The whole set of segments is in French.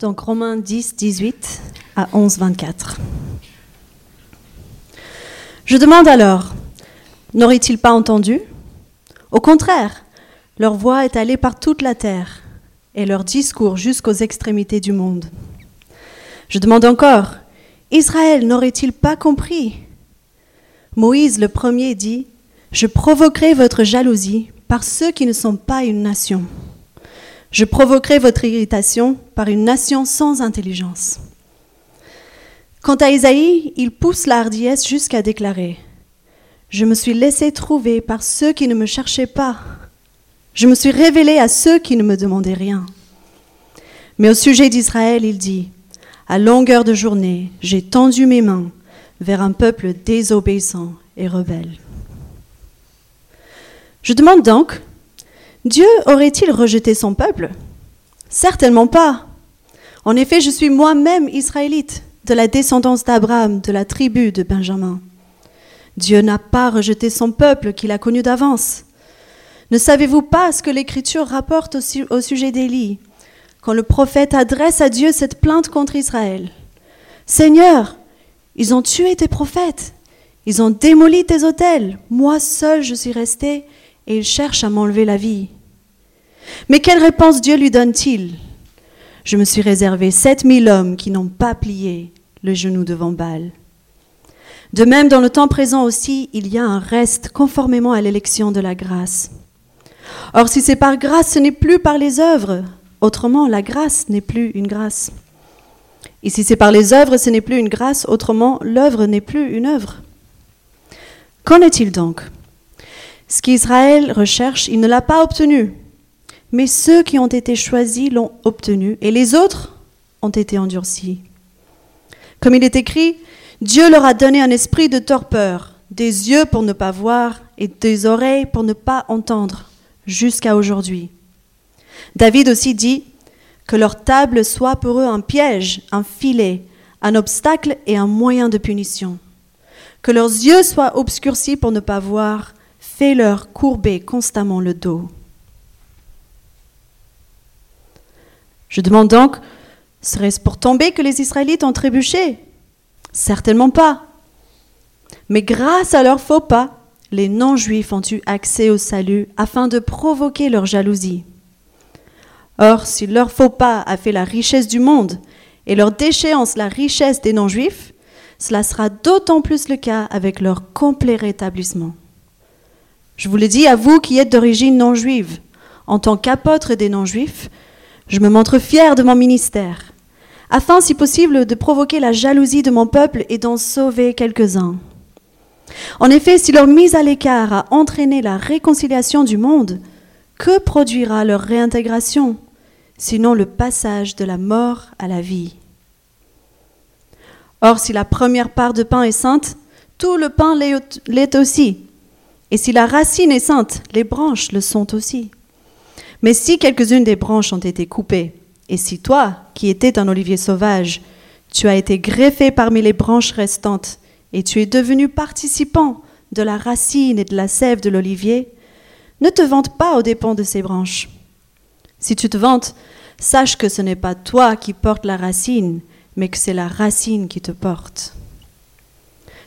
Donc Romains 10, 18 à 11, 24. Je demande alors, n'auraient-ils pas entendu? Au contraire, leur voix est allée par toute la terre et leur discours jusqu'aux extrémités du monde. Je demande encore, Israël n'aurait-il pas compris? Moïse le premier dit, Je provoquerai votre jalousie par ceux qui ne sont pas une nation. Je provoquerai votre irritation par une nation sans intelligence. Quant à Isaïe, il pousse la hardiesse jusqu'à déclarer Je me suis laissé trouver par ceux qui ne me cherchaient pas. Je me suis révélé à ceux qui ne me demandaient rien. Mais au sujet d'Israël, il dit À longueur de journée, j'ai tendu mes mains vers un peuple désobéissant et rebelle. Je demande donc Dieu aurait-il rejeté son peuple? Certainement pas. En effet, je suis moi-même israélite, de la descendance d'Abraham, de la tribu de Benjamin. Dieu n'a pas rejeté son peuple qu'il a connu d'avance. Ne savez-vous pas ce que l'Écriture rapporte au, sujet d'Élie, quand le prophète adresse à Dieu cette plainte contre Israël Seigneur, ils ont tué tes prophètes, ils ont démoli tes autels, moi seul je suis resté, et ils cherchent à m'enlever la vie. Mais quelle réponse Dieu lui donne-t-il? Je me suis réservé sept mille hommes qui n'ont pas plié le genou devant Baal. De même, dans le temps présent aussi, il y a un reste conformément à l'élection de la grâce. Or, si c'est par grâce, ce n'est plus par les œuvres. Autrement, la grâce n'est plus une grâce. Et si c'est par les œuvres, ce n'est plus une grâce. Autrement, l'œuvre n'est plus une œuvre. Qu'en est-il donc? Ce qu'Israël recherche, il ne l'a pas obtenu. Mais ceux qui ont été choisis l'ont obtenu, et les autres ont été endurcis. Comme il est écrit, Dieu leur a donné un esprit de torpeur, des yeux pour ne pas voir et des oreilles pour ne pas entendre, jusqu'à aujourd'hui. David aussi dit que leur table soit pour eux un piège, un filet, un obstacle et un moyen de punition. Que leurs yeux soient obscurcis pour ne pas voir, fais-leur courber constamment le dos. Je demande donc, serait-ce pour tomber que les Israélites ont trébuché? Certainement pas. Mais grâce à leur faux pas, les non-juifs ont eu accès au salut afin de provoquer leur jalousie. Or, si leur faux pas a fait la richesse du monde et leur déchéance la richesse des non-juifs, cela sera d'autant plus le cas avec leur complet rétablissement. Je vous le dis à vous qui êtes d'origine non-juive, en tant qu'apôtre des non-juifs, je me montre fier de mon ministère, afin, si possible, de provoquer la jalousie de mon peuple et d'en sauver quelques-uns. En effet, si leur mise à l'écart a entraîné la réconciliation du monde, que produira leur réintégration, sinon le passage de la mort à la vie? Or, si la première part de pain est sainte, tout le pain l'est aussi. Et si la racine est sainte, les branches le sont aussi. Mais si quelques-unes des branches ont été coupées, et si toi, qui étais un olivier sauvage, tu as été greffé parmi les branches restantes, et tu es devenu participant de la racine et de la sève de l'olivier, ne te vante pas aux dépens de ces branches. Si tu te vantes, sache que ce n'est pas toi qui portes la racine, mais que c'est la racine qui te porte.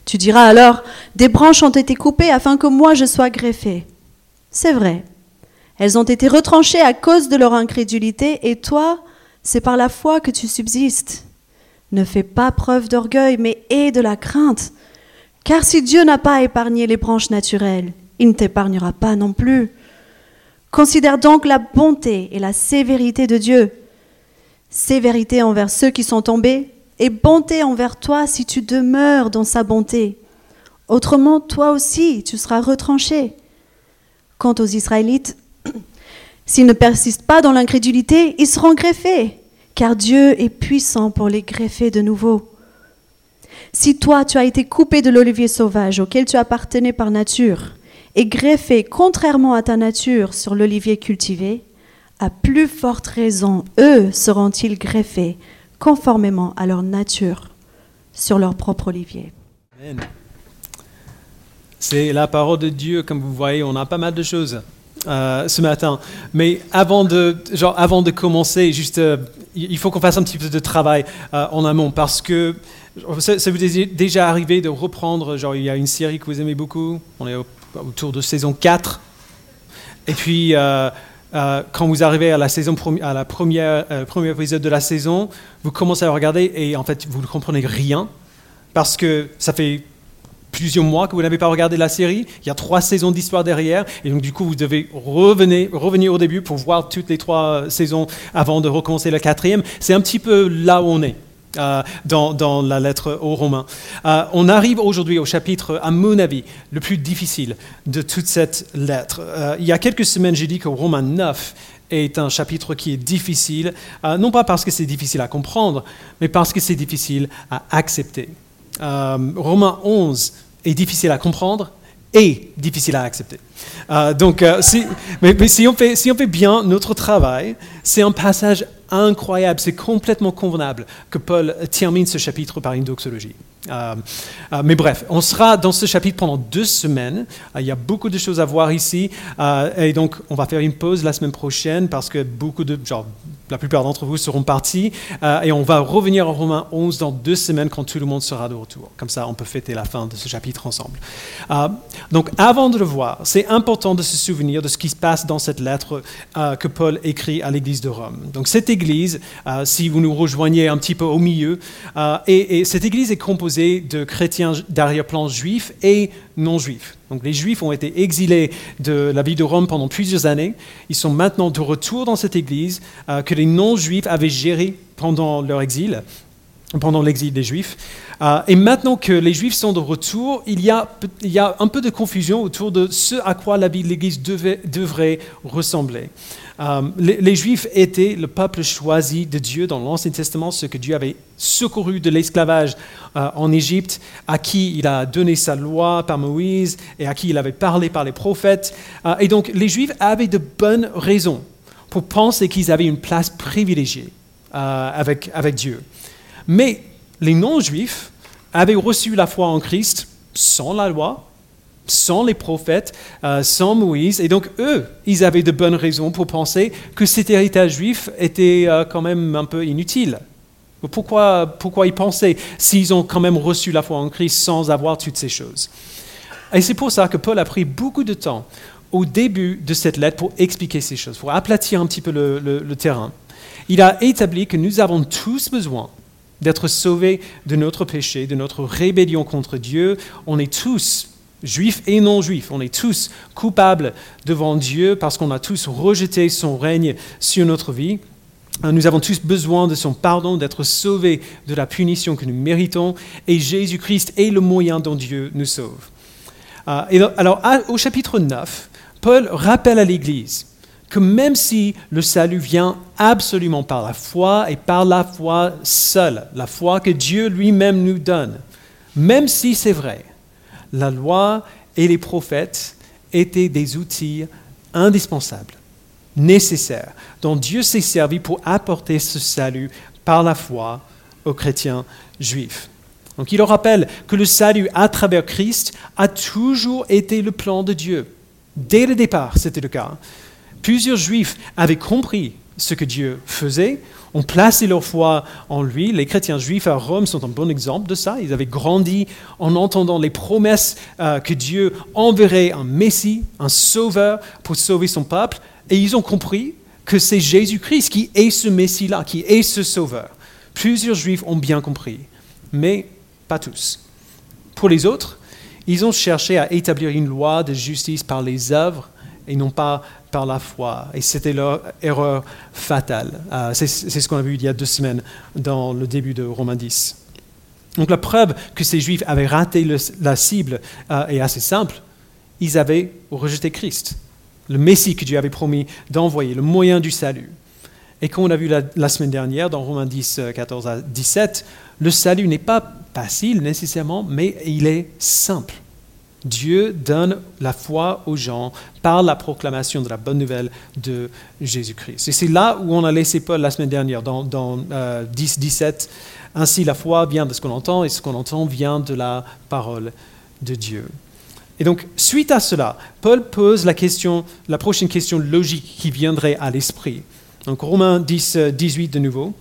Tu diras alors, des branches ont été coupées afin que moi je sois greffé. C'est vrai, elles ont été retranchées à cause de leur incrédulité, et toi, c'est par la foi que tu subsistes. Ne fais pas preuve d'orgueil, mais aie de la crainte. Car si Dieu n'a pas épargné les branches naturelles, il ne t'épargnera pas non plus. Considère donc la bonté et la sévérité de Dieu. Sévérité envers ceux qui sont tombés, et bonté envers toi si tu demeures dans sa bonté. Autrement, toi aussi, tu seras retranché. Quant aux Israélites, S'ils ne persistent pas dans l'incrédulité, ils seront greffés, car Dieu est puissant pour les greffer de nouveau. Si toi, tu as été coupé de l'olivier sauvage auquel tu appartenais par nature, et greffé contrairement à ta nature sur l'olivier cultivé, à plus forte raison, eux seront-ils greffés conformément à leur nature sur leur propre olivier. C'est la parole de Dieu, comme vous voyez, on a pas mal de choses euh, ce matin. Mais avant de, genre, avant de commencer, juste, euh, il faut qu'on fasse un petit peu de travail euh, en amont parce que ça, vous est déjà arrivé de reprendre, genre il y a une série que vous aimez beaucoup, on est au- autour de saison 4, et puis quand vous arrivez à la saison à la première premier épisode de la saison, vous commencez à regarder et en fait vous ne comprenez rien parce que ça fait mois que vous n'avez pas regardé la série. Il y a trois saisons d'histoire derrière. Et donc, du coup, vous devez revenir, revenir au début pour voir toutes les trois saisons avant de recommencer la quatrième. C'est un petit peu là où on est. euh, dans, dans la lettre aux Romains. Euh, on arrive aujourd'hui au chapitre, à mon avis, le plus difficile de toute cette lettre. Euh, il y a quelques semaines, j'ai dit que Romains 9 est un chapitre qui est difficile, euh, non pas parce que c'est difficile à comprendre, mais parce que c'est difficile à accepter. Euh, Romains 11 est difficile à comprendre et difficile à accepter. Euh, donc, euh, si, mais, si, on fait, bien notre travail, c'est un passage incroyable, c'est complètement convenable que Paul termine ce chapitre par une doxologie. Euh, mais bref, on sera dans ce chapitre pendant deux semaines. Il y a beaucoup de choses à voir ici. Et donc, on va faire une pause la semaine prochaine parce que beaucoup de, genre, la plupart d'entre vous seront partis. Euh, et on va revenir en Romains 11 dans deux semaines quand tout le monde sera de retour. Comme ça, on peut fêter la fin de ce chapitre ensemble. Euh, donc, avant de le voir, c'est important de se souvenir de ce qui se passe dans cette lettre euh, que Paul écrit à l'église de Rome. Donc, cette église, si vous nous rejoignez un petit peu au milieu, et, et cette église est composée de chrétiens d'arrière-plan juifs et non juifs. Donc, les juifs ont été exilés de la ville de Rome pendant plusieurs années. Ils sont maintenant de retour dans cette église euh, que les non-juifs avaient gérée pendant leur exil pendant l'exil des Juifs. Euh, et maintenant que les Juifs sont de retour, il y, a, il y a un peu de confusion autour de ce à quoi la vie de l'Église devait- devrait ressembler. Euh, les, Juifs étaient le peuple choisi de Dieu dans l'Ancien Testament, ceux que Dieu avait secouru de l'esclavage euh, en Égypte, à qui il a donné sa loi par Moïse et à qui il avait parlé par les prophètes. Euh, et donc les Juifs avaient de bonnes raisons pour penser qu'ils avaient une place privilégiée avec, avec Dieu. Mais les non-juifs avaient reçu la foi en Christ sans la loi, sans les prophètes, euh, sans Moïse, et donc eux, ils avaient de bonnes raisons pour penser que cet héritage juif était euh, quand même un peu inutile. Pourquoi, pourquoi ils pensaient s'ils ont quand même reçu la foi en Christ sans avoir toutes ces choses? Et c'est pour ça que Paul a pris beaucoup de temps au début de cette lettre pour expliquer ces choses, pour aplatir un petit peu le terrain. Il a établi que nous avons tous besoin d'être sauvés de notre péché, de notre rébellion contre Dieu. On est tous, juifs et non-juifs, on est tous coupables devant Dieu parce qu'on a tous rejeté son règne sur notre vie. Nous avons tous besoin de son pardon, d'être sauvés de la punition que nous méritons, et Jésus-Christ est le moyen dont Dieu nous sauve. Euh, et alors, au chapitre 9, Paul rappelle à l'Église que même si le salut vient absolument par la foi et par la foi seule, la foi que Dieu lui-même nous donne, même si c'est vrai, la loi et les prophètes étaient des outils indispensables, nécessaires, dont Dieu s'est servi pour apporter ce salut par la foi aux chrétiens juifs. Donc il leur rappelle que le salut à travers Christ a toujours été le plan de Dieu. Dès le départ, c'était le cas. Plusieurs juifs avaient compris ce que Dieu faisait, ont placé leur foi en lui. Les chrétiens juifs à Rome sont un bon exemple de ça. Ils avaient grandi en entendant les promesses euh, que Dieu enverrait un Messie, un sauveur pour sauver son peuple. Et ils ont compris que c'est Jésus-Christ qui est ce Messie-là, qui est ce sauveur. Plusieurs juifs ont bien compris, mais pas tous. Pour les autres, ils ont cherché à établir une loi de justice par les œuvres et non pas par la foi. Et c'était leur erreur fatale. Euh, c'est ce qu'on a vu il y a deux semaines dans le début de Romains 10. Donc la preuve que ces Juifs avaient raté la cible euh, est assez simple. Ils avaient rejeté Christ, le Messie que Dieu avait promis d'envoyer, le moyen du salut. Et comme on a vu la, semaine dernière dans Romains 10, euh, 14 à 17, le salut n'est pas facile nécessairement, mais il est simple. Dieu donne la foi aux gens par la proclamation de la bonne nouvelle de Jésus-Christ. Et c'est là où on a laissé Paul la semaine dernière, dans, dans euh, 10, 17. Ainsi, la foi vient de ce qu'on entend, et ce qu'on entend vient de la parole de Dieu. Et donc, suite à cela, Paul pose la, question, la prochaine question logique qui viendrait à l'esprit. Donc Romains 10, 18 de nouveau.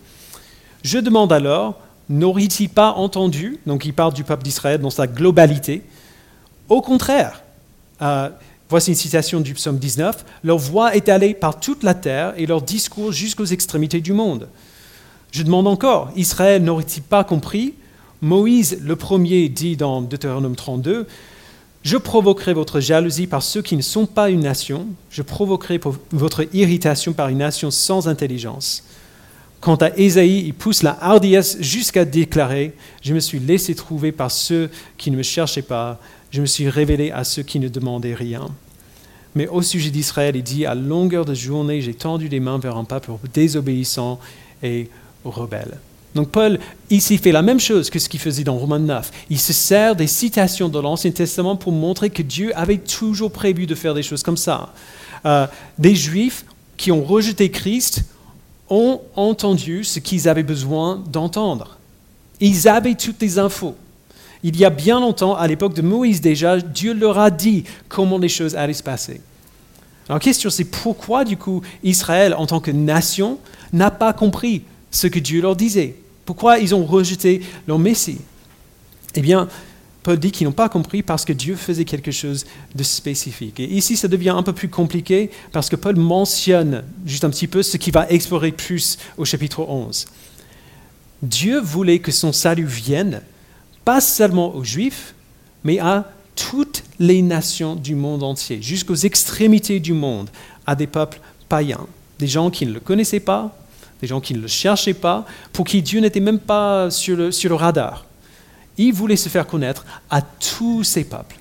Je demande alors, n'aurait-il pas entendu Donc il parle du peuple d'Israël dans sa globalité. Au contraire, euh, voici une citation du psaume 19, leur voix est allée par toute la terre et leur discours jusqu'aux extrémités du monde. Je demande encore, Israël n'aurait-il pas compris? Moïse, le premier, dit dans Deutéronome 32, Je provoquerai votre jalousie par ceux qui ne sont pas une nation, je provoquerai votre irritation par une nation sans intelligence. Quant à Ésaïe, il pousse la hardiesse jusqu'à déclarer Je me suis laissé trouver par ceux qui ne me cherchaient pas, je me suis révélé à ceux qui ne demandaient rien. Mais au sujet d'Israël, il dit À longueur de journée, j'ai tendu les mains vers un peuple désobéissant et rebelle. Donc Paul ici fait la même chose que ce qu'il faisait dans Romains 9. Il se sert des citations de l'Ancien Testament pour montrer que Dieu avait toujours prévu de faire des choses comme ça. Euh, des Juifs qui ont rejeté Christ ont entendu ce qu'ils avaient besoin d'entendre. Ils avaient toutes les infos. Il y a bien longtemps, à l'époque de Moïse déjà, Dieu leur a dit comment les choses allaient se passer. Alors la question c'est pourquoi du coup Israël en tant que nation n'a pas compris ce que Dieu leur disait? Pourquoi ils ont rejeté leur Messie? Eh bien, Paul dit qu'ils n'ont pas compris parce que Dieu faisait quelque chose de spécifique. Et ici, ça devient un peu plus compliqué parce que Paul mentionne juste un petit peu ce qui va explorer plus au chapitre 11. Dieu voulait que son salut vienne, pas seulement aux Juifs, mais à toutes les nations du monde entier, jusqu'aux extrémités du monde, à des peuples païens, des gens qui ne le connaissaient pas, des gens qui ne le cherchaient pas, pour qui Dieu n'était même pas sur le, sur le radar. Il voulait se faire connaître à tous ces peuples.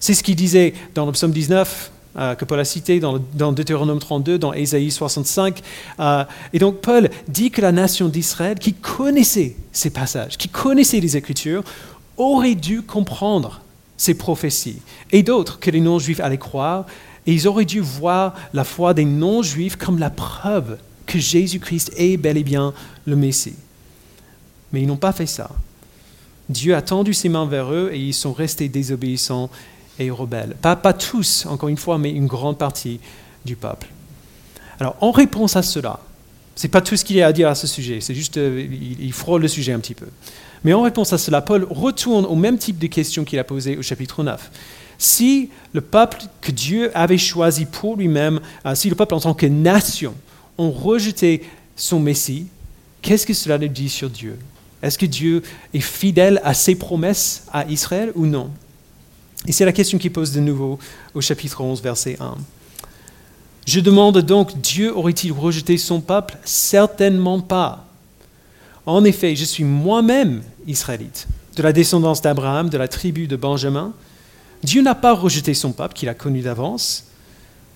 C'est ce qu'il disait dans le psaume 19, euh, que Paul a cité, dans, Deutéronome 32, dans Ésaïe 65. Euh, et donc Paul dit que la nation d'Israël, qui connaissait ces passages, qui connaissait les Écritures, aurait dû comprendre ces prophéties. Et d'autres que les non-juifs allaient croire, et ils auraient dû voir la foi des non-juifs comme la preuve que Jésus-Christ est bel et bien le Messie. Mais ils n'ont pas fait ça. Dieu a tendu ses mains vers eux et ils sont restés désobéissants et rebelles. Pas, pas tous, encore une fois, mais une grande partie du peuple. Alors, en réponse à cela, ce n'est pas tout ce qu'il y a à dire à ce sujet, c'est juste, euh, il, frôle le sujet un petit peu. Mais en réponse à cela, Paul retourne au même type de questions qu'il a posées au chapitre 9. Si le peuple que Dieu avait choisi pour lui-même, euh, si le peuple en tant que nation ont rejeté son Messie, qu'est-ce que cela nous dit sur Dieu? Est-ce que Dieu est fidèle à ses promesses à Israël ou non? Et c'est la question qu'il pose de nouveau au chapitre 11, verset 1. Je demande donc, Dieu aurait-il rejeté son peuple? Certainement pas. En effet, je suis moi-même israélite, de la descendance d'Abraham, de la tribu de Benjamin. Dieu n'a pas rejeté son peuple qu'il a connu d'avance.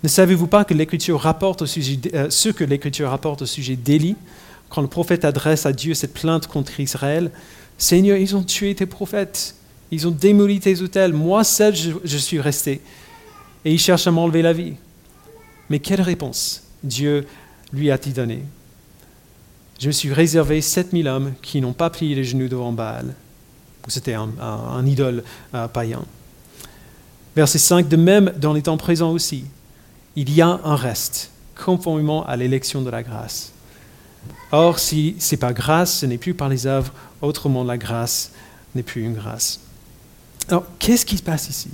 Ne savez-vous pas que l'Écriture rapporte euh, ce que l'Écriture rapporte au sujet d'Élie, quand le prophète adresse à Dieu cette plainte contre Israël Seigneur, ils ont tué tes prophètes, ils ont démoli tes hôtels, moi seul je, suis resté, et ils cherchent à m'enlever la vie. Mais quelle réponse Dieu lui a-t-il donné Je me suis réservé 7000 hommes qui n'ont pas plié les genoux devant Baal. C'était un, idole euh, païen. Verset 5, de même dans les temps présents aussi, il y a un reste, conformément à l'élection de la grâce. Or, si ce n'est pas grâce, ce n'est plus par les œuvres, autrement la grâce n'est plus une grâce. Alors, qu'est-ce qui se passe ici?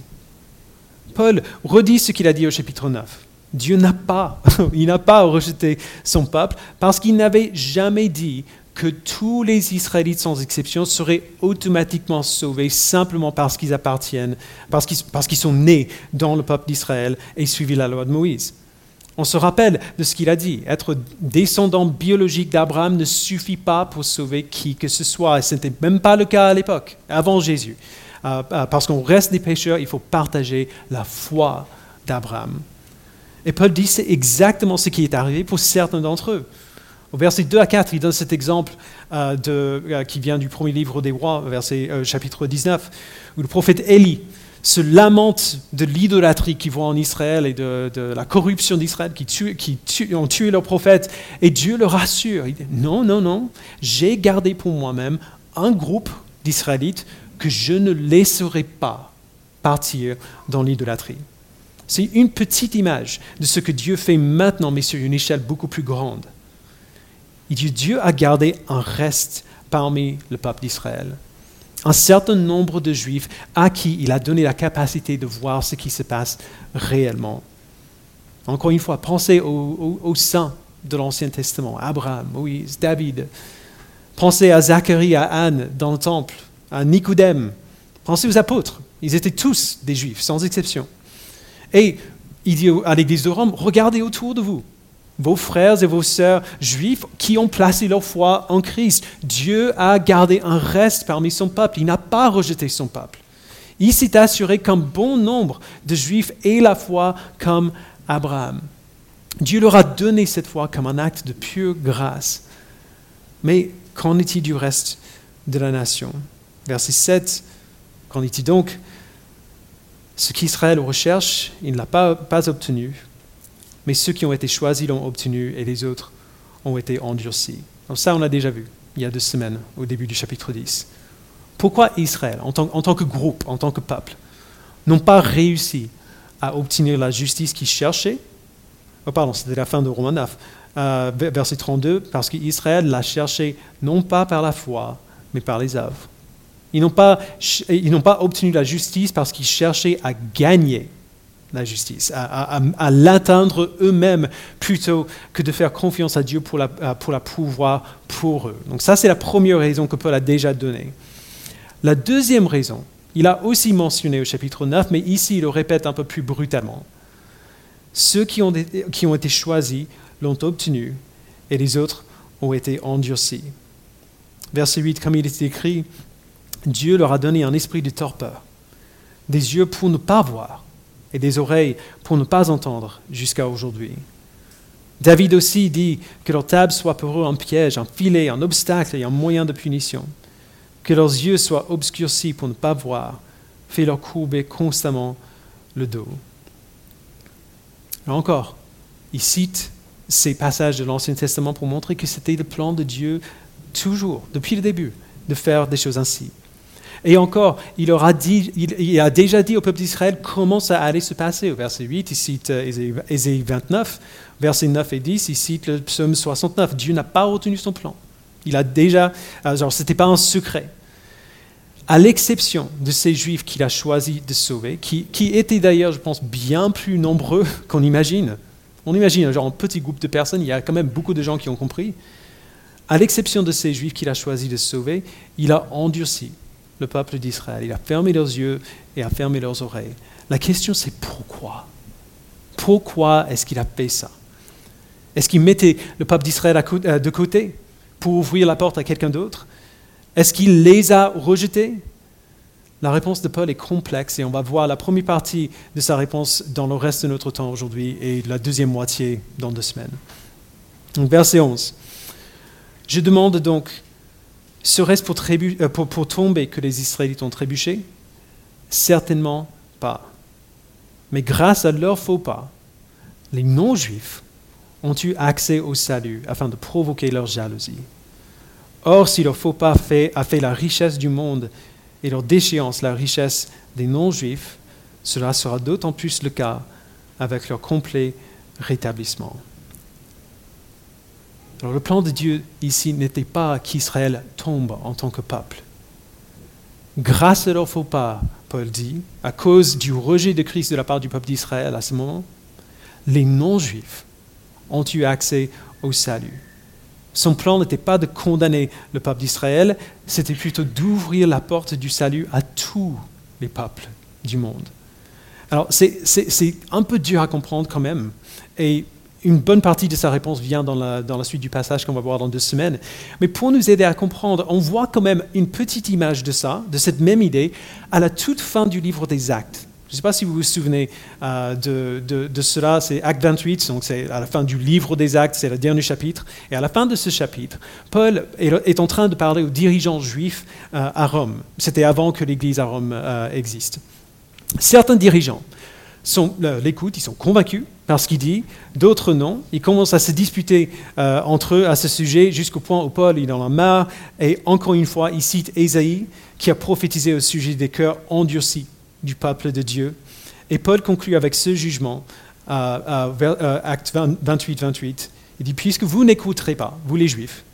Paul redit ce qu'il a dit au chapitre 9. Dieu n'a pas, il n'a pas rejeté son peuple parce qu'il n'avait jamais dit que tous les Israélites sans exception seraient automatiquement sauvés simplement parce qu'ils appartiennent, parce qu'ils, sont nés dans le peuple d'Israël et suivi la loi de Moïse. On se rappelle de ce qu'il a dit. Être descendant biologique d'Abraham ne suffit pas pour sauver qui que ce soit. Et ce n'était même pas le cas à l'époque, avant Jésus. Euh, euh, parce qu'on reste des pécheurs, il faut partager la foi d'Abraham. Et Paul dit c'est exactement ce qui est arrivé pour certains d'entre eux. Au verset 2 à 4, il donne cet exemple euh, qui vient du premier livre des rois, verset chapitre 19, où le prophète Élie se lamente de l'idolâtrie qu'ils voit en Israël et de, la corruption d'Israël qui, ont tué leurs prophètes. Et Dieu le rassure. Il dit, non, non, non, j'ai gardé pour moi-même un groupe d'Israélites que je ne laisserai pas partir dans l'idolâtrie. C'est une petite image de ce que Dieu fait maintenant, mais sur une échelle beaucoup plus grande. Dieu a gardé un reste parmi le peuple d'Israël. Un certain nombre de Juifs à qui il a donné la capacité de voir ce qui se passe réellement. Encore une fois, pensez aux, saints de l'Ancien Testament, Abraham, Moïse, David. Pensez à Zacharie, à Anne dans le temple, à Nicodème. Pensez aux apôtres. Ils étaient tous des Juifs, sans exception. Et il dit à l'église de Rome, regardez autour de vous. Vos frères et vos sœurs juifs qui ont placé leur foi en Christ. Dieu a gardé un reste parmi son peuple. Il n'a pas rejeté son peuple. Il s'est assuré qu'un bon nombre de juifs aient la foi comme Abraham. Dieu leur a donné cette foi comme un acte de pure grâce. Mais qu'en est-il du reste de la nation? Verset 7, qu'en est-il donc? Ce qu'Israël recherche, il ne l'a pas, pas obtenu, mais ceux qui ont été choisis l'ont obtenu et les autres ont été endurcis. Donc ça, on l'a déjà vu il y a deux semaines, au début du chapitre 10. Pourquoi Israël, en tant, en tant que groupe, en tant que peuple, n'ont pas réussi à obtenir la justice qu'ils cherchaient? Oh, Pardon, c'était la fin de Romains 9, euh, verset 32, parce qu'Israël l'a cherché non pas par la foi, mais par les œuvres. Ils n'ont pas, pas obtenu la justice parce qu'ils cherchaient à gagner la justice, à, l'atteindre eux-mêmes plutôt que de faire confiance à Dieu pour la, pour la pouvoir pour eux. Donc ça, c'est la première raison que Paul a déjà donnée. La deuxième raison, il a aussi mentionné au chapitre 9, mais ici il le répète un peu plus brutalement. Ceux qui ont, qui ont été choisis l'ont obtenu et les autres ont été endurcis. Verset 8, comme il est écrit, Dieu leur a donné un esprit de torpeur, des yeux pour ne pas voir et des oreilles pour ne pas entendre jusqu'à aujourd'hui. David aussi dit que leur table soit pour eux un piège, un filet, un obstacle et un moyen de punition, que leurs yeux soient obscurcis pour ne pas voir, fait leur courber constamment le dos. Là encore, il cite ces passages de l'Ancien Testament pour montrer que c'était le plan de Dieu toujours, depuis le début, de faire des choses ainsi. Et encore, il, a déjà dit au peuple d'Israël comment ça allait se passer. Au verset 8, il cite euh, Ésaïe 29. Verset 9 et 10, il cite le psaume 69. Dieu n'a pas retenu son plan. Il a déjà, euh, genre, c'était pas un secret. À l'exception de ces Juifs qu'il a choisi de sauver, qui, qui étaient d'ailleurs, je pense, bien plus nombreux qu'on imagine. On imagine, genre, un petit groupe de personnes, il y a quand même beaucoup de gens qui ont compris. À l'exception de ces Juifs qu'il a choisi de sauver, il a endurci le peuple d'Israël. Il a fermé leurs yeux et a fermé leurs oreilles. La question c'est pourquoi? Pourquoi est-ce qu'il a fait ça? Est-ce qu'il mettait le peuple d'Israël euh, de côté pour ouvrir la porte à quelqu'un d'autre? Est-ce qu'il les a rejetés? La réponse de Paul est complexe et on va voir la première partie de sa réponse dans le reste de notre temps aujourd'hui et la deuxième moitié dans deux semaines. Donc, verset 11. Je demande donc Serait-ce euh, pour, tomber que les Israélites ont trébuché? Certainement pas. Mais grâce à leur faux pas, les non-juifs ont eu accès au salut afin de provoquer leur jalousie. Or, si leur faux pas a fait la richesse du monde et leur déchéance la richesse des non-juifs, cela sera d'autant plus le cas avec leur complet rétablissement. Alors le plan de Dieu ici n'était pas qu'Israël tombe en tant que peuple. Grâce à leur faux pas, Paul dit, à cause du rejet de Christ de la part du peuple d'Israël à ce moment, les non-juifs ont eu accès au salut. Son plan n'était pas de condamner le peuple d'Israël, c'était plutôt d'ouvrir la porte du salut à tous les peuples du monde. Alors c'est un peu dur à comprendre quand même, et une bonne partie de sa réponse vient dans la, suite du passage qu'on va voir dans deux semaines. Mais pour nous aider à comprendre, on voit quand même une petite image de ça, de cette même idée, à la toute fin du livre des Actes. Je ne sais pas si vous vous souvenez euh, de, de, cela, c'est Acte 28, donc c'est à la fin du livre des Actes, c'est le dernier chapitre. Et à la fin de ce chapitre, Paul est, en train de parler aux dirigeants juifs euh, à Rome. C'était avant que l'Église à Rome euh, existe. Certains dirigeants l'écoutent, ils sont convaincus par ce qu'il dit, d'autres non. Ils commencent à se disputer euh, entre eux à ce sujet jusqu'au point où Paul il en a marre. Et encore une fois, il cite Ésaïe qui a prophétisé au sujet des cœurs endurcis du peuple de Dieu. Et Paul conclut avec ce jugement, euh, euh, acte 28-28. Il dit, puisque vous n'écouterez pas, vous les Juifs,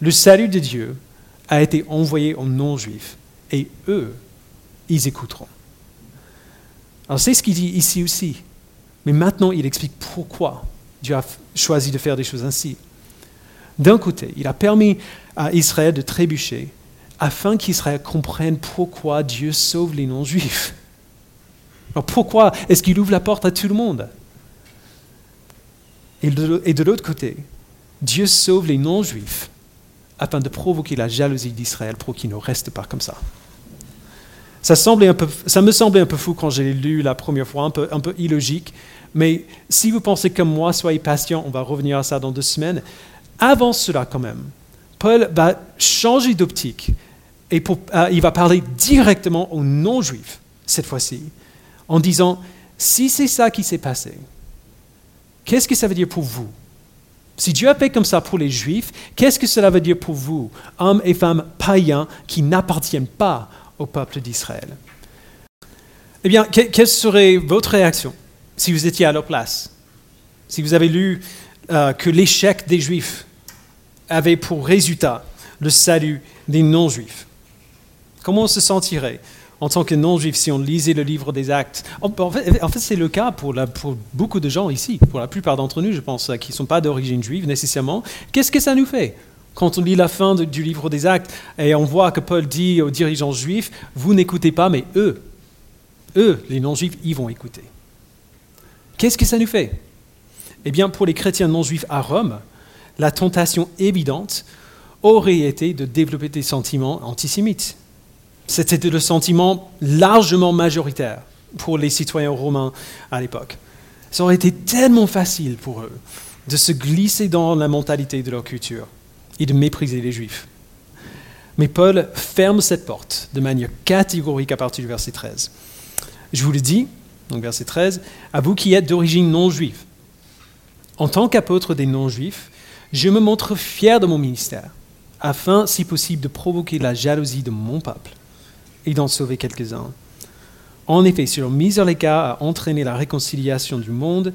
le salut de Dieu a été envoyé aux non-Juifs, et eux, ils écouteront. Alors c'est ce qu'il dit ici aussi. Mais maintenant, il explique pourquoi Dieu a choisi de faire des choses ainsi. D'un côté, il a permis à Israël de trébucher afin qu'Israël comprenne pourquoi Dieu sauve les non-juifs. Alors pourquoi est-ce qu'il ouvre la porte à tout le monde? Et de, l'autre côté, Dieu sauve les non-juifs afin de provoquer la jalousie d'Israël pour qu'il ne reste pas comme ça. Ça, me semblait un peu fou quand j'ai lu la première fois, un peu, un peu illogique, mais si vous pensez comme moi, soyez patient, on va revenir à ça dans deux semaines. Avant cela, quand même, Paul va changer d'optique et euh, il va parler directement aux non-juifs, cette fois-ci, en disant, si c'est ça qui s'est passé, qu'est-ce que ça veut dire pour vous? Si Dieu a fait comme ça pour les juifs, qu'est-ce que cela veut dire pour vous, hommes et femmes païens qui n'appartiennent pas au peuple d'Israël. Eh bien, quelle serait votre réaction si vous étiez à leur place? Si vous avez lu euh, que l'échec des juifs avait pour résultat le salut des non-juifs. Comment on se sentirait en tant que non-juif si on lisait le livre des actes? En fait, c'est le cas pour, beaucoup de gens ici, pour la plupart d'entre nous, je pense, qui ne sont pas d'origine juive nécessairement. Qu'est-ce que ça nous fait? Quand on lit la fin du livre des actes et on voit que Paul dit aux dirigeants juifs, vous n'écoutez pas, mais eux, eux, les non-juifs, ils vont écouter. Qu'est-ce que ça nous fait? Eh bien, pour les chrétiens non-juifs à Rome, la tentation évidente aurait été de développer des sentiments antisémites c'était le sentiment largement majoritaire pour les citoyens romains à l'époque. Ça aurait été tellement facile pour eux de se glisser dans la mentalité de leur culture et de mépriser les juifs. Mais Paul ferme cette porte de manière catégorique à partir du verset 13. Je vous le dis, donc verset 13, à vous qui êtes d'origine non juive. En tant qu'apôtre des non-juifs, je me montre fier de mon ministère, afin, si possible, de provoquer la jalousie de mon peuple et d'en sauver quelques-uns. En effet, si leur mise à l'écart a entraîné la réconciliation du monde,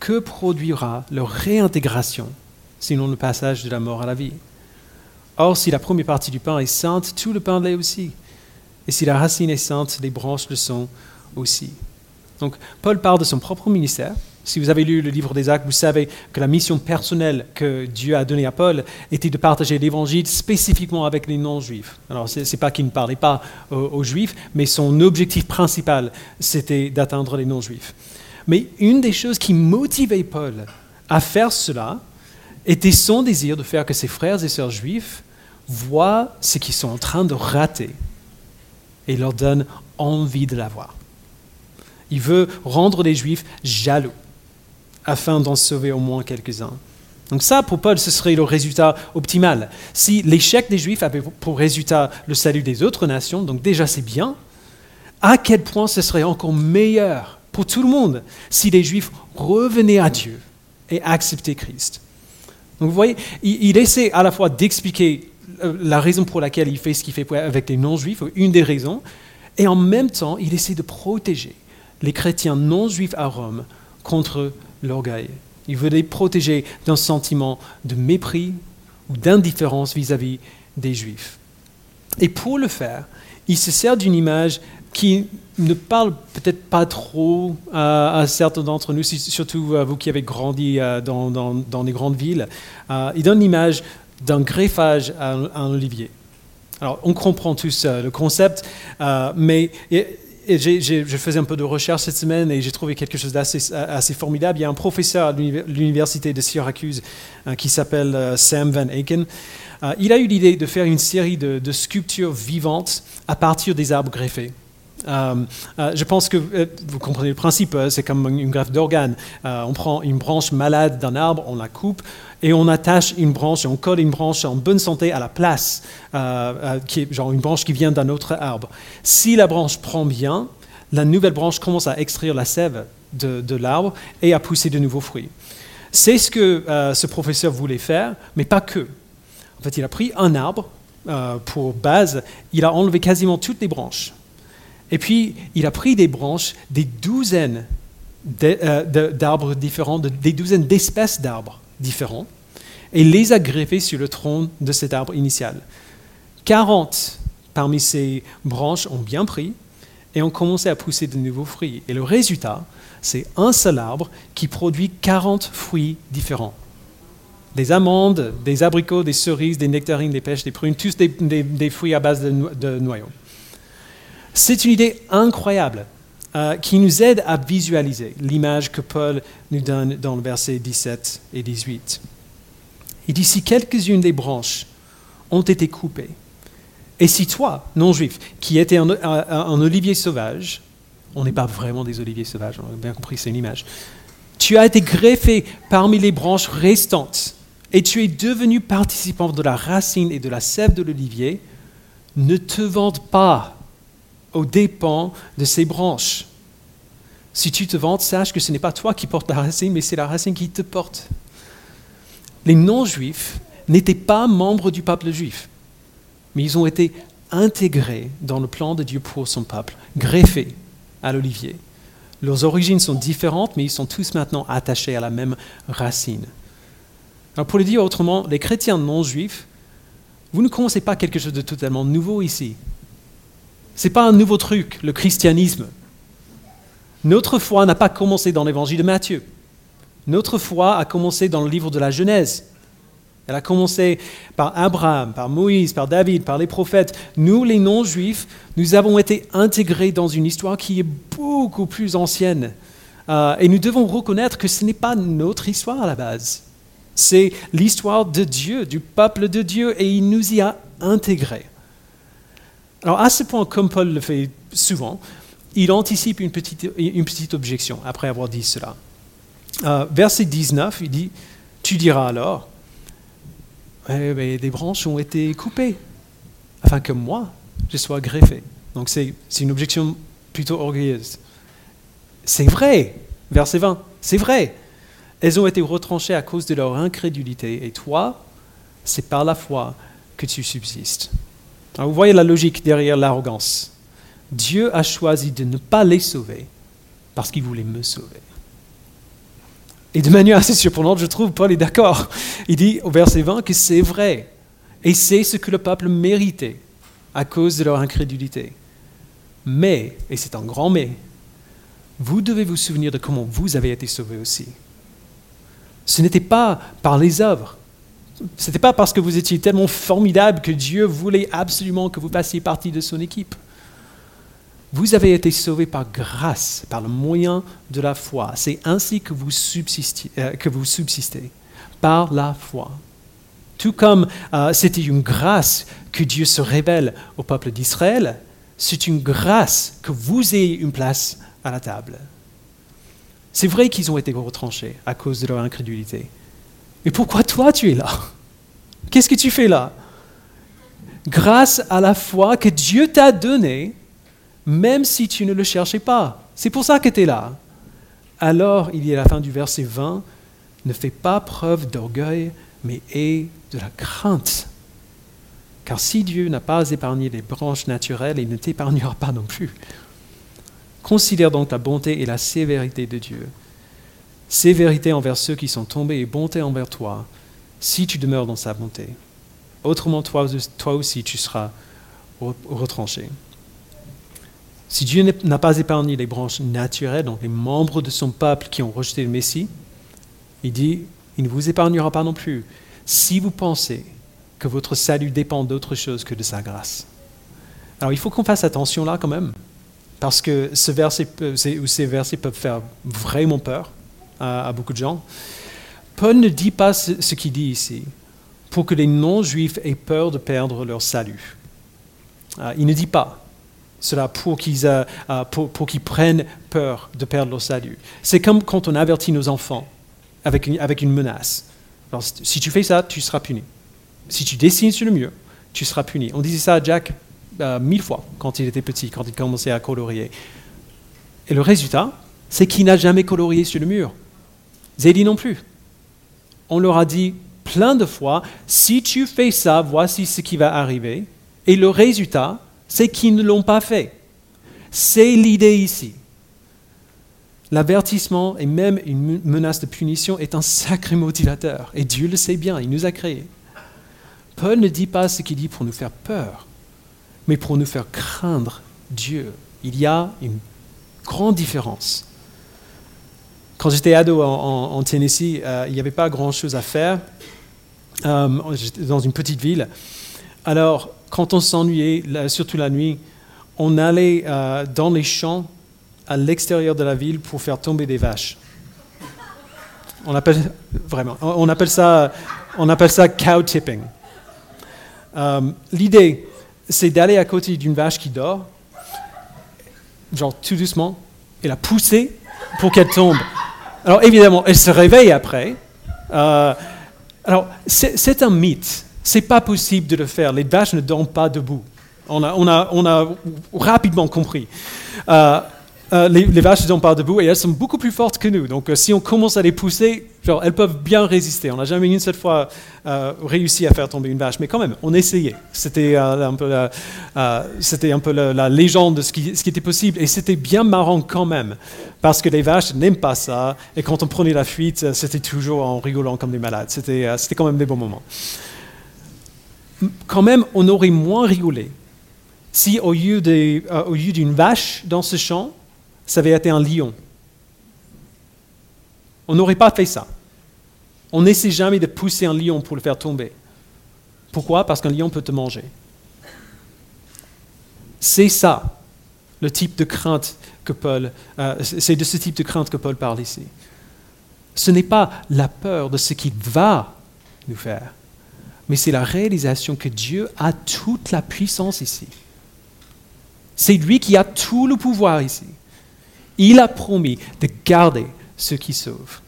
que produira leur réintégration, sinon le passage de la mort à la vie Or, si la première partie du pain est sainte, tout le pain l'est aussi. Et si la racine est sainte, les branches le sont aussi. Donc, Paul parle de son propre ministère, si vous avez lu le livre des Actes, vous savez que la mission personnelle que Dieu a donnée à Paul était de partager l'évangile spécifiquement avec les non-juifs. Alors, ce n'est pas qu'il ne parlait pas aux, juifs, mais son objectif principal, c'était d'atteindre les non-juifs. Mais une des choses qui motivait Paul à faire cela était son désir de faire que ses frères et sœurs juifs voient ce qu'ils sont en train de rater et leur donne envie de l'avoir. Il veut rendre les juifs jaloux afin d'en sauver au moins quelques-uns. Donc ça, pour Paul, ce serait le résultat optimal. Si l'échec des Juifs avait pour résultat le salut des autres nations, donc déjà c'est bien, à quel point ce serait encore meilleur pour tout le monde si les Juifs revenaient à Dieu et acceptaient Christ? Donc vous voyez, il, essaie à la fois d'expliquer euh, la raison pour laquelle il fait ce qu'il fait avec les non-juifs, une des raisons, et en même temps, il essaie de protéger les chrétiens non-juifs à Rome contre l'orgueil. Il veut les protéger d'un sentiment de mépris ou d'indifférence vis-à-vis des Juifs. Et pour le faire, il se sert d'une image qui ne parle peut-être pas trop à, certains d'entre nous, surtout à vous qui avez grandi euh, dans, les grandes villes. Euh, il donne l'image d'un greffage à un, olivier. Alors, on comprend tous euh, le concept, mais je faisais un peu de recherche cette semaine et j'ai trouvé quelque chose d'assez assez formidable. Il y a un professeur à l'université de Syracuse euh, qui s'appelle euh, Sam Van Aken. Euh, il a eu l'idée de faire une série de, sculptures vivantes à partir des arbres greffés. Je pense que vous comprenez le principe, c'est comme une greffe d'organe. on prend une branche malade d'un arbre, on la coupe, et on attache une branche, on colle une branche en bonne santé à la place, euh, euh, genre une branche qui vient d'un autre arbre. Si la branche prend bien, la nouvelle branche commence à extraire la sève de, l'arbre et à pousser de nouveaux fruits. C'est ce que euh, ce professeur voulait faire, mais pas que. En fait, il a pris un arbre pour base, il a enlevé quasiment toutes les branches Et puis, il a pris des branches, des douzaines euh, d'arbres différents, des douzaines d'espèces d'arbres différents, et les a greffés sur le tronc de cet arbre initial. 40 parmi ces branches ont bien pris et ont commencé à pousser de nouveaux fruits. Et le résultat, c'est un seul arbre qui produit 40 fruits différents. Des amandes, des abricots, des cerises, des nectarines, des pêches, des prunes, tous des, fruits à base de, noyaux. C'est une idée incroyable euh, qui nous aide à visualiser l'image que Paul nous donne dans le verset 17 et 18. Il dit, si quelques-unes des branches ont été coupées, et si toi, non-juif, qui étais un, olivier sauvage, on n'est pas vraiment des oliviers sauvages, on a bien compris, c'est une image, tu as été greffé parmi les branches restantes, et tu es devenu participant de la racine et de la sève de l'olivier, ne te vante pas aux dépens de ces branches. Si tu te vantes, sache que ce n'est pas toi qui portes la racine, mais c'est la racine qui te porte les non-juifs n'étaient pas membres du peuple juif, mais ils ont été intégrés dans le plan de Dieu pour son peuple, greffés à l'olivier. Leurs origines sont différentes, mais ils sont tous maintenant attachés à la même racine. Alors pour le dire autrement, les chrétiens non-juifs, vous ne commencez pas quelque chose de totalement nouveau ici. Ce n'est pas un nouveau truc, le christianisme. Notre foi n'a pas commencé dans l'évangile de Matthieu. Notre foi a commencé dans le livre de la Genèse. Elle a commencé par Abraham, par Moïse, par David, par les prophètes. Nous, les non-juifs, nous avons été intégrés dans une histoire qui est beaucoup plus ancienne. Euh, et nous devons reconnaître que ce n'est pas notre histoire à la base. C'est l'histoire de Dieu, du peuple de Dieu, et il nous y a intégrés. Alors à ce point, comme Paul le fait souvent, il anticipe une petite, une petite objection après avoir dit cela. Euh, verset 19, il dit, tu diras alors, eh, des branches ont été coupées, afin que moi, je sois greffé. Donc c'est une objection plutôt orgueilleuse. C'est vrai, verset 20, c'est vrai. Elles ont été retranchées à cause de leur incrédulité, et toi, c'est par la foi que tu subsistes. Vous voyez la logique derrière l'arrogance. Dieu a choisi de ne pas les sauver parce qu'il voulait me sauver. Et de manière assez surprenante, je trouve, Paul est d'accord. Il dit au verset 20 que c'est vrai. Et c'est ce que le peuple méritait à cause de leur incrédulité. Mais, et c'est un grand mais, vous devez vous souvenir de comment vous avez été sauvés aussi. Ce n'était pas par les œuvres. Ce n'était pas parce que vous étiez tellement formidable que Dieu voulait absolument que vous passiez partie de son équipe. Vous avez été sauvés par grâce, par le moyen de la foi. C'est ainsi que vous, subsistez, euh, que vous subsistez, par la foi. Tout comme euh, c'était une grâce que Dieu se révèle au peuple d'Israël, c'est une grâce que vous ayez une place à la table. C'est vrai qu'ils ont été retranchés à cause de leur incrédulité. Mais pourquoi toi tu es là? Qu'est-ce que tu fais là? Grâce à la foi que Dieu t'a donnée, même si tu ne le cherchais pas. C'est pour ça que tu es là. Alors, il y a la fin du verset 20, ne fais pas preuve d'orgueil, mais aie de la crainte. Car si Dieu n'a pas épargné les branches naturelles, il ne t'épargnera pas non plus. Considère donc la bonté et la sévérité de Dieu. Sévérité envers ceux qui sont tombés et bonté envers toi, si tu demeures dans sa bonté. Autrement, toi, aussi, tu seras retranché. Si Dieu n'a pas épargné les branches naturelles, donc les membres de son peuple qui ont rejeté le Messie, il dit, il ne vous épargnera pas non plus si vous pensez que votre salut dépend d'autre chose que de sa grâce. Alors il faut qu'on fasse attention là quand même, parce que ces versets peuvent faire vraiment peur à, beaucoup de gens. Paul ne dit pas ce qu'il dit ici pour que les non-juifs aient peur de perdre leur salut. Euh, il ne dit pas cela pour qu'ils, prennent peur de perdre leur salut. C'est comme quand on avertit nos enfants avec une, avec une menace. si tu fais ça, tu seras puni. Si tu dessines sur le mur, tu seras puni. On disait ça à Jack euh, mille fois quand il était petit, quand il commençait à colorier. Et le résultat, c'est qu'il n'a jamais colorié sur le mur. Zélie non plus. On leur a dit plein de fois, si tu fais ça, voici ce qui va arriver. Et le résultat, c'est qu'ils ne l'ont pas fait. C'est l'idée ici. L'avertissement et même une menace de punition est un sacré motivateur. Et Dieu le sait bien, il nous a créés. Paul ne dit pas ce qu'il dit pour nous faire peur, mais pour nous faire craindre Dieu. Il y a une grande différence. Quand j'étais ado en, Tennessee, euh, il n'y avait pas grand-chose à faire. Euh, j'étais dans une petite ville. Alors, quand on s'ennuyait, surtout la nuit, on allait euh, dans les champs à l'extérieur de la ville pour faire tomber des vaches. On appelle, vraiment, on appelle ça, on appelle ça cow tipping. L'idée, c'est d'aller à côté d'une vache qui dort, genre tout doucement, et la pousser pour qu'elle tombe. Alors évidemment, elle se réveille après. Euh, alors c'est un mythe. C'est pas possible de le faire. Les vaches ne dorment pas debout. On a, rapidement compris. Euh, euh, les, vaches ne sont pas debout et elles sont beaucoup plus fortes que nous. Donc, euh, si on commence à les pousser, elles peuvent bien résister. On n'a jamais une seule fois euh, réussi à faire tomber une vache, mais quand même, on essayait. C'était un peu, la, légende de ce qui, était possible et c'était bien marrant quand même, parce que les vaches n'aiment pas ça et quand on prenait la fuite, c'était toujours en rigolant comme des malades. C'était, quand même des bons moments. Quand même, on aurait moins rigolé si au lieu d'une vache dans ce champ, ça avait été un lion. On n'aurait pas fait ça. On n'essaie jamais de pousser un lion pour le faire tomber. Pourquoi? Parce qu'un lion peut te manger. C'est ça, le type de crainte que Paul, euh, c'est de ce type de crainte que Paul parle ici. Ce n'est pas la peur de ce qu'il va nous faire, mais c'est la réalisation que Dieu a toute la puissance ici. C'est lui qui a tout le pouvoir ici. Il a promis de garder ceux qui sauvent.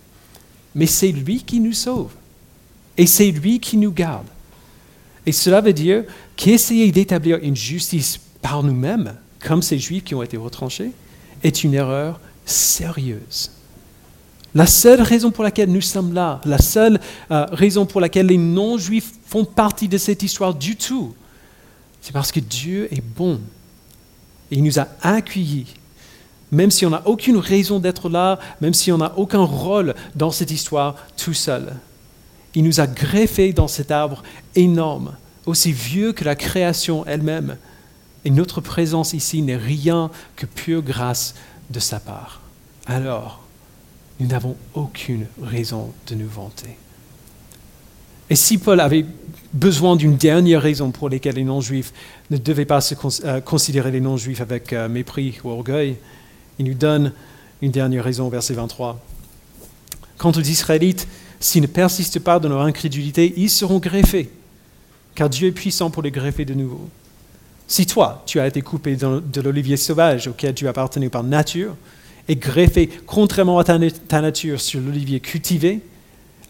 Mais c'est lui qui nous sauve. Et c'est lui qui nous garde. Et cela veut dire qu'essayer d'établir une justice par nous-mêmes, comme ces juifs qui ont été retranchés, est une erreur sérieuse. La seule raison pour laquelle nous sommes là, la seule euh, raison pour laquelle les non-juifs font partie de cette histoire du tout, c'est parce que Dieu est bon. Et il nous a accueillis même si on n'a aucune raison d'être là, même si on n'a aucun rôle dans cette histoire tout seul. Il nous a greffés dans cet arbre énorme, aussi vieux que la création elle-même. Et notre présence ici n'est rien que pure grâce de sa part. Alors, nous n'avons aucune raison de nous vanter. Et si Paul avait besoin d'une dernière raison pour laquelle les non-juifs ne devaient pas se euh, considérer les non-juifs avec euh, mépris ou orgueil, il nous donne une dernière raison, verset 23. Quant aux Israélites, s'ils ne persistent pas dans leur incrédulité, ils seront greffés, car Dieu est puissant pour les greffer de nouveau. Si toi, tu as été coupé de l'olivier sauvage auquel tu appartenais par nature, et greffé contrairement à ta, nature sur l'olivier cultivé,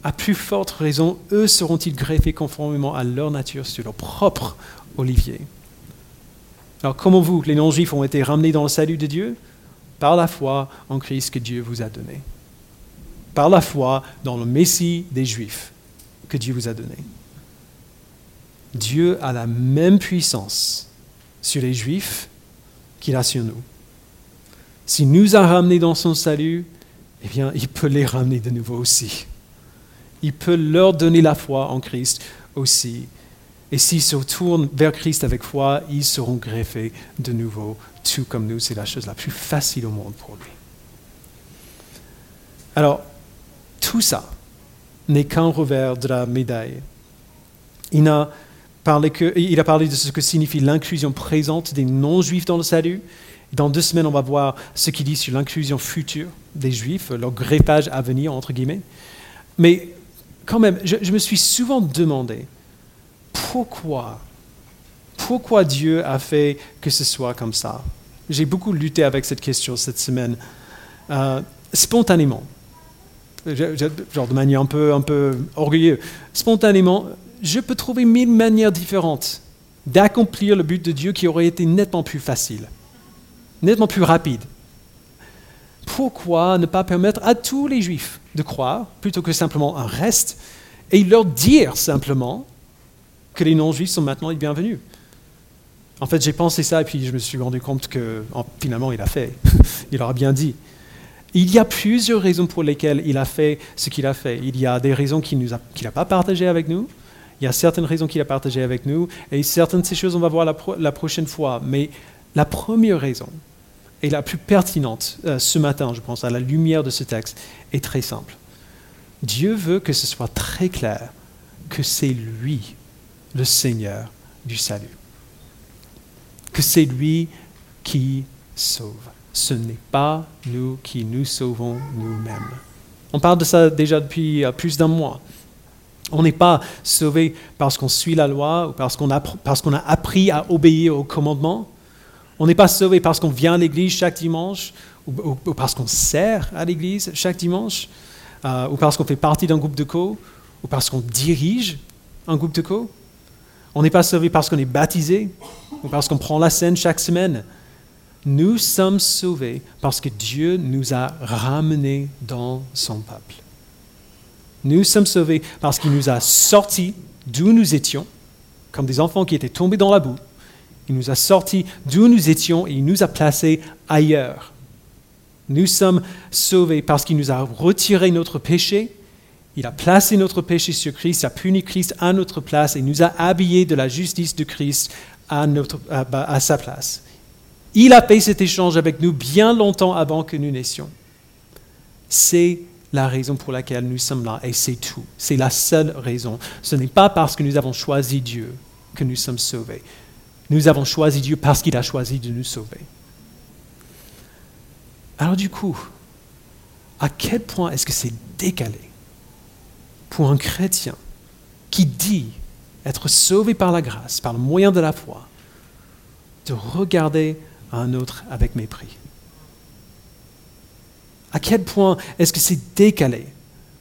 à plus forte raison, eux seront-ils greffés conformément à leur nature sur leur propre olivier. Alors, comment vous, les non-juifs, ont été ramenés dans le salut de Dieu? Par la foi en Christ que Dieu vous a donné. Par la foi dans le Messie des Juifs que Dieu vous a donné. Dieu a la même puissance sur les Juifs qu'il a sur nous. S'il nous a ramenés dans son salut, eh bien, il peut les ramener de nouveau aussi. Il peut leur donner la foi en Christ aussi. Et s'ils se tournent vers Christ avec foi, ils seront greffés de nouveau tout comme nous, c'est la chose la plus facile au monde pour lui. Alors, tout ça n'est qu'un revers de la médaille. Il a, parlé il a parlé de ce que signifie l'inclusion présente des non-juifs dans le salut. Dans deux semaines, on va voir ce qu'il dit sur l'inclusion future des juifs, leur greffage à venir, entre guillemets. Mais quand même, je me suis souvent demandé pourquoi? Pourquoi Dieu a fait que ce soit comme ça? J'ai beaucoup lutté avec cette question cette semaine. Euh, spontanément, genre de manière un peu, un peu orgueilleuse, spontanément, je peux trouver mille manières différentes d'accomplir le but de Dieu qui aurait été nettement plus facile, nettement plus rapide. Pourquoi ne pas permettre à tous les juifs de croire plutôt que simplement un reste et leur dire simplement que les non-juifs sont maintenant les bienvenus En fait, j'ai pensé ça et puis je me suis rendu compte que finalement, il a fait. il aura bien dit. Il y a plusieurs raisons pour lesquelles il a fait ce qu'il a fait. Il y a des raisons qu'il n'a pas partagées avec nous. Il y a certaines raisons qu'il a partagées avec nous. Et certaines de ces choses, on va voir la, prochaine fois. Mais la première raison, et la plus pertinente euh, ce matin, je pense, à la lumière de ce texte, est très simple. Dieu veut que ce soit très clair que c'est lui, le Seigneur du salut. Que c'est lui qui sauve ce n'est pas nous qui nous sauvons nous-mêmes. On parle de ça déjà depuis euh, plus d'un mois. On n'est pas sauvé parce qu'on suit la loi ou parce qu'on a, a, appris à obéir aux commandements. On n'est pas sauvé parce qu'on vient à l'église chaque dimanche ou, parce qu'on sert à l'église chaque dimanche euh, ou parce qu'on fait partie d'un groupe de co ou parce qu'on dirige un groupe de co. On n'est pas sauvé parce qu'on est baptisé ou parce qu'on prend la scène chaque semaine. Nous sommes sauvés parce que Dieu nous a ramenés dans son peuple. Nous sommes sauvés parce qu'il nous a sortis d'où nous étions, comme des enfants qui étaient tombés dans la boue. Il nous a sortis d'où nous étions et il nous a placés ailleurs. Nous sommes sauvés parce qu'il nous a retiré notre péché, il a placé notre péché sur Christ, il a puni Christ à notre place et nous a habillés de la justice de Christ à, à sa place. Il a fait cet échange avec nous bien longtemps avant que nous naissions. C'est la raison pour laquelle nous sommes là, et c'est tout. C'est la seule raison. Ce n'est pas parce que nous avons choisi Dieu que nous sommes sauvés. Nous avons choisi Dieu parce qu'il a choisi de nous sauver. Alors du coup, à quel point est-ce que c'est décalé? Pour un chrétien qui dit être sauvé par la grâce, par le moyen de la foi, de regarder un autre avec mépris. À quel point est-ce que c'est décalé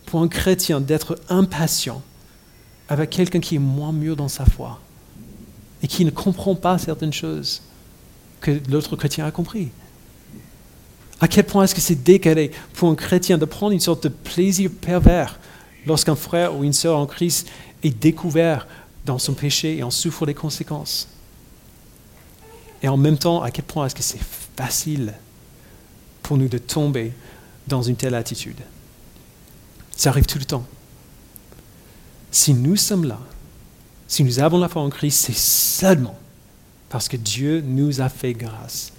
pour un chrétien d'être impatient avec quelqu'un qui est moins mûr dans sa foi et qui ne comprend pas certaines choses que l'autre chrétien a compris? À quel point est-ce que c'est décalé pour un chrétien de prendre une sorte de plaisir pervers lorsqu'un frère ou une sœur en Christ est découvert dans son péché et en souffre les conséquences et en même temps, à quel point est-ce que c'est facile pour nous de tomber dans une telle attitude? Ça arrive tout le temps. Si nous sommes là, si nous avons la foi en Christ, c'est seulement parce que Dieu nous a fait grâce.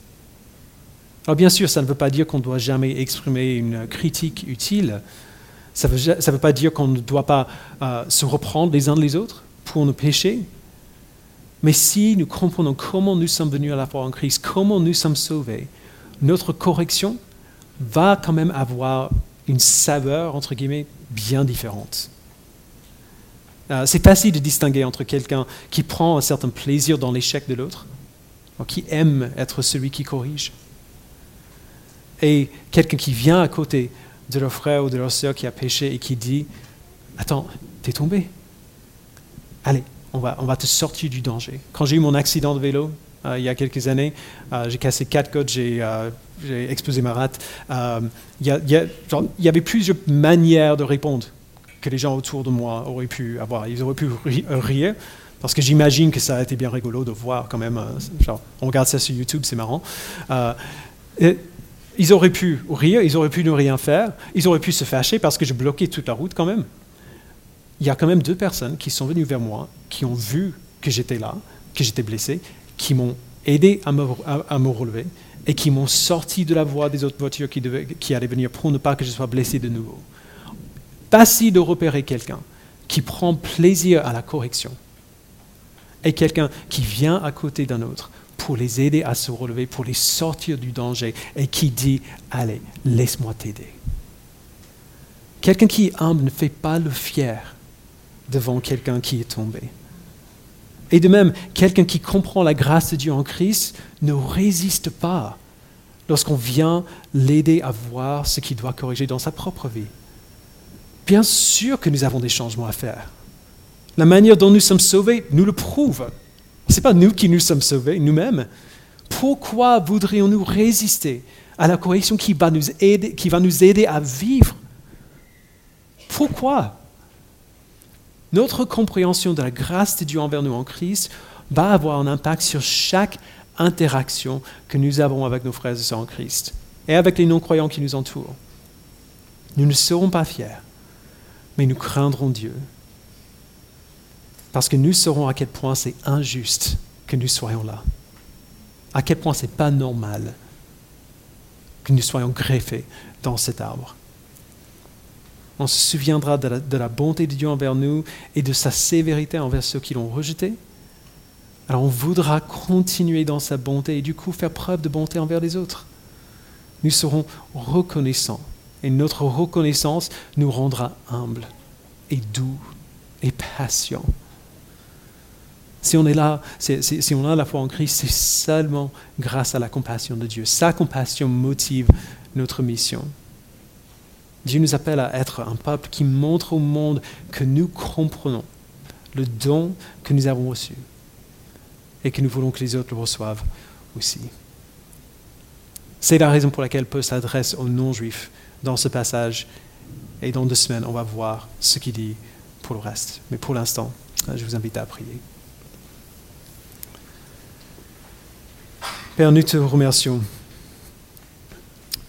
Alors bien sûr, ça ne veut pas dire qu'on ne doit jamais exprimer une critique utile. Ça ne veut, pas dire qu'on ne doit pas euh, se reprendre les uns les autres pour nos péchés. Mais si nous comprenons comment nous sommes venus à la foi en Christ, comment nous sommes sauvés, notre correction va quand même avoir une saveur, entre guillemets, bien différente. Euh, c'est facile de distinguer entre quelqu'un qui prend un certain plaisir dans l'échec de l'autre, qui aime être celui qui corrige, et quelqu'un qui vient à côté de leur frère ou de leur sœur qui a péché et qui dit, attends, t'es tombé. Allez, on va, te sortir du danger. Quand j'ai eu mon accident de vélo, euh, il y a quelques années, euh, j'ai cassé quatre côtes, j'ai euh, explosé ma rate. Il y, avait plusieurs manières de répondre que les gens autour de moi auraient pu avoir. Ils auraient pu rire, parce que j'imagine que ça a été bien rigolo de voir quand même. on regarde ça sur YouTube, c'est marrant. Ils auraient pu rire, ils auraient pu ne rien faire, ils auraient pu se fâcher parce que je bloquais toute la route quand même il y a quand même deux personnes qui sont venues vers moi, qui ont vu que j'étais là, que j'étais blessé, qui m'ont aidé à me, relever et qui m'ont sorti de la voie des autres voitures qui, qui allaient venir pour ne pas que je sois blessé de nouveau. Facile de repérer quelqu'un qui prend plaisir à la correction et quelqu'un qui vient à côté d'un autre pour les aider à se relever, pour les sortir du danger et qui dit, allez, laisse-moi t'aider. Quelqu'un qui est humble ne fait pas le fier, devant quelqu'un qui est tombé. Et de même, quelqu'un qui comprend la grâce de Dieu en Christ ne résiste pas lorsqu'on vient l'aider à voir ce qu'il doit corriger dans sa propre vie. Bien sûr que nous avons des changements à faire. La manière dont nous sommes sauvés nous le prouve. Ce n'est pas nous qui nous sommes sauvés, nous-mêmes. Pourquoi voudrions-nous résister à la correction qui va nous aider, qui va nous aider à vivre? Pourquoi? Notre compréhension de la grâce de Dieu envers nous en Christ va avoir un impact sur chaque interaction que nous avons avec nos frères et sœurs en Christ et avec les non-croyants qui nous entourent. Nous ne serons pas fiers, mais nous craindrons Dieu. Parce que nous saurons à quel point c'est injuste que nous soyons là. À quel point ce n'est pas normal que nous soyons greffés dans cet arbre. On se souviendra de la, de la, bonté de Dieu envers nous et de sa sévérité envers ceux qui l'ont rejeté. Alors on voudra continuer dans sa bonté et du coup faire preuve de bonté envers les autres. Nous serons reconnaissants et notre reconnaissance nous rendra humbles et doux et patients. Si on est là, si on a la foi en Christ, c'est seulement grâce à la compassion de Dieu. Sa compassion motive notre mission. Dieu nous appelle à être un peuple qui montre au monde que nous comprenons le don que nous avons reçu et que nous voulons que les autres le reçoivent aussi. C'est la raison pour laquelle Paul s'adresse aux non-juifs dans ce passage. Et dans deux semaines, on va voir ce qu'il dit pour le reste. Mais pour l'instant, je vous invite à prier. Père, nous te remercions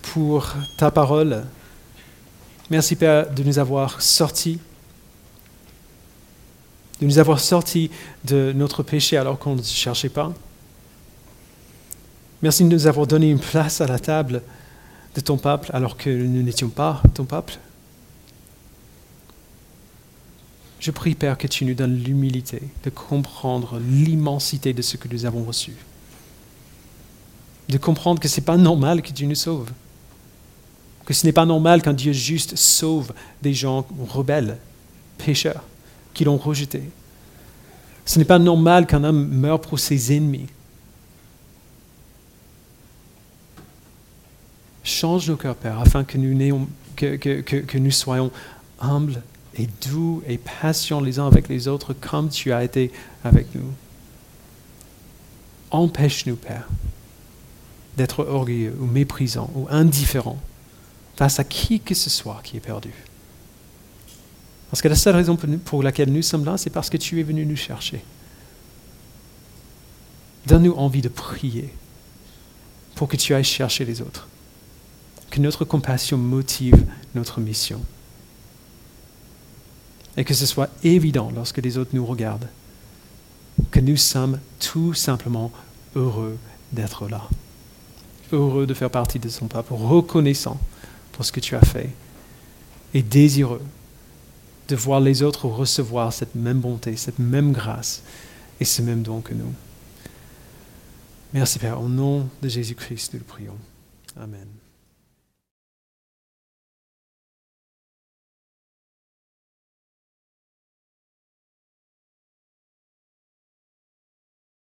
pour ta parole. Merci Père de nous avoir sortis, de nous avoir sortis de notre péché alors qu'on ne cherchait pas. Merci de nous avoir donné une place à la table de ton peuple alors que nous n'étions pas ton peuple. Je prie, Père, que tu nous donnes l'humilité de comprendre l'immensité de ce que nous avons reçu. De comprendre que ce n'est pas normal que tu nous sauves. Que ce n'est pas normal qu'un Dieu juste sauve des gens rebelles, pécheurs, qui l'ont rejeté. Ce n'est pas normal qu'un homme meure pour ses ennemis. Change nos cœurs, Père, afin que nous, que, que, que nous soyons humbles et doux et patients les uns avec les autres comme tu as été avec nous. Empêche-nous, Père, d'être orgueilleux ou méprisants ou indifférents face à qui que ce soit qui est perdu. Parce que la seule raison pour laquelle nous sommes là, c'est parce que tu es venu nous chercher. Donne-nous envie de prier pour que tu ailles chercher les autres. Que notre compassion motive notre mission. Et que ce soit évident lorsque les autres nous regardent que nous sommes tout simplement heureux d'être là. Heureux de faire partie de son peuple, reconnaissant pour ce que tu as fait et désireux de voir les autres recevoir cette même bonté, cette même grâce et ce même don que nous. Merci Père, au nom de Jésus-Christ, nous le prions. Amen.